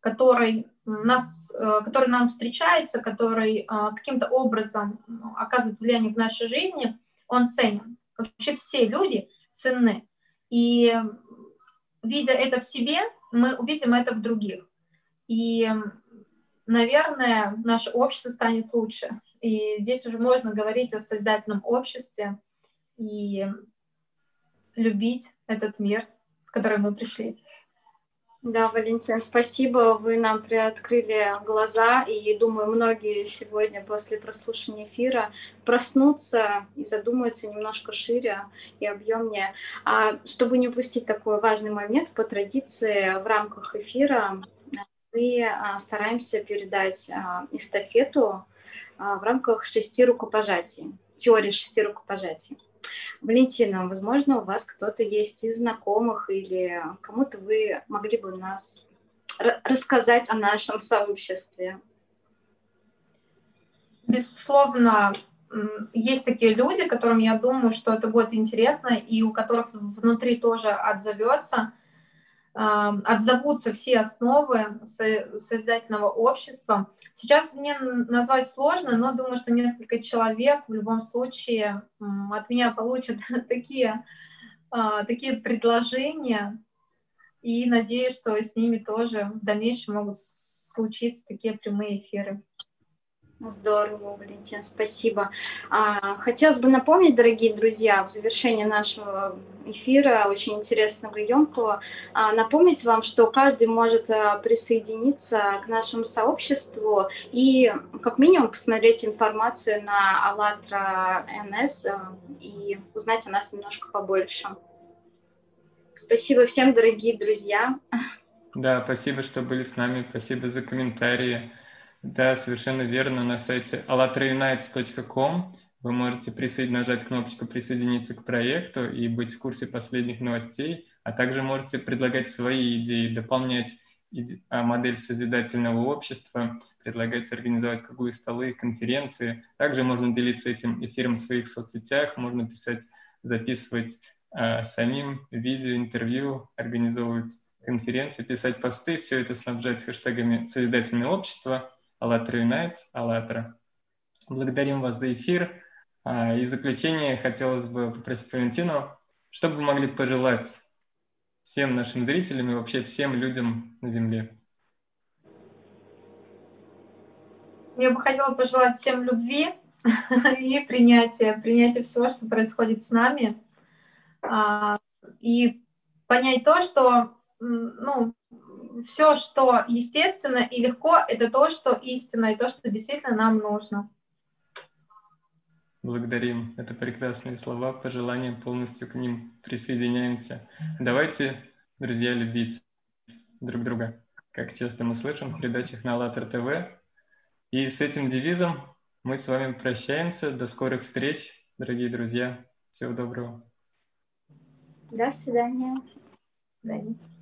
который, нас, э, который нам встречается, который э, каким-то образом оказывает влияние в нашей жизни, он ценен. Вообще все люди ценны. И видя это в себе, мы увидим это в других. И, наверное, наше общество станет лучше. И здесь уже можно говорить о создательном обществе и любить этот мир, в который мы пришли. Да, Валентин, спасибо. Вы нам приоткрыли глаза, и думаю, многие сегодня после прослушивания эфира проснутся и задумаются немножко шире и объемнее. А чтобы не упустить такой важный момент, по традиции в рамках эфира мы а, стараемся передать а, эстафету а, в рамках шести рукопожатий, теории шести рукопожатий. Валентина, возможно, у вас кто-то есть из знакомых или кому-то вы могли бы нас рассказать о нашем сообществе? Безусловно, есть такие люди, которым я думаю, что это будет интересно, и у которых внутри тоже отзовется – отзовутся все основы созидательного общества. Сейчас мне назвать сложно, но думаю, что несколько человек в любом случае от меня получат (laughs) такие, а, такие предложения, и надеюсь, что с ними тоже в дальнейшем могут случиться такие прямые эфиры. Здорово, Валентин, спасибо. А, хотелось бы напомнить, дорогие друзья, в завершении нашего эфира, очень интересного и емкого, а, напомнить вам, что каждый может а, присоединиться к нашему сообществу и как минимум посмотреть информацию на АЛЛАТРА НС и узнать о нас немножко побольше. Спасибо всем, дорогие друзья. Да, спасибо, что были с нами, спасибо за комментарии. Да, совершенно верно. На сайте allatraunites.com вы можете присоед... нажать кнопочку «Присоединиться к проекту» и быть в курсе последних новостей, а также можете предлагать свои идеи, дополнять а, модель созидательного общества, предлагать организовать круглые столы, конференции. Также можно делиться этим эфиром в своих соцсетях, можно писать, записывать э, самим видео, интервью, организовывать конференции, писать посты, все это снабжать хэштегами «Созидательное общество», АЛЛАТРА Unites, АЛЛАТРА. Благодарим вас за эфир. А, и в заключение хотелось бы попросить Валентину, что бы вы могли пожелать всем нашим зрителям и вообще всем людям на Земле? Я бы хотела пожелать всем любви (laughs) и принятия, принятия всего, что происходит с нами, а, и понять то, что ну, все, что естественно и легко, это то, что истинно, и то, что действительно нам нужно. Благодарим. Это прекрасные слова, пожелания, полностью к ним присоединяемся. Давайте, друзья, любить друг друга, как часто мы слышим в передачах на АЛЛАТРА ТВ. И с этим девизом мы с вами прощаемся. До скорых встреч, дорогие друзья. Всего доброго. До свидания. До свидания.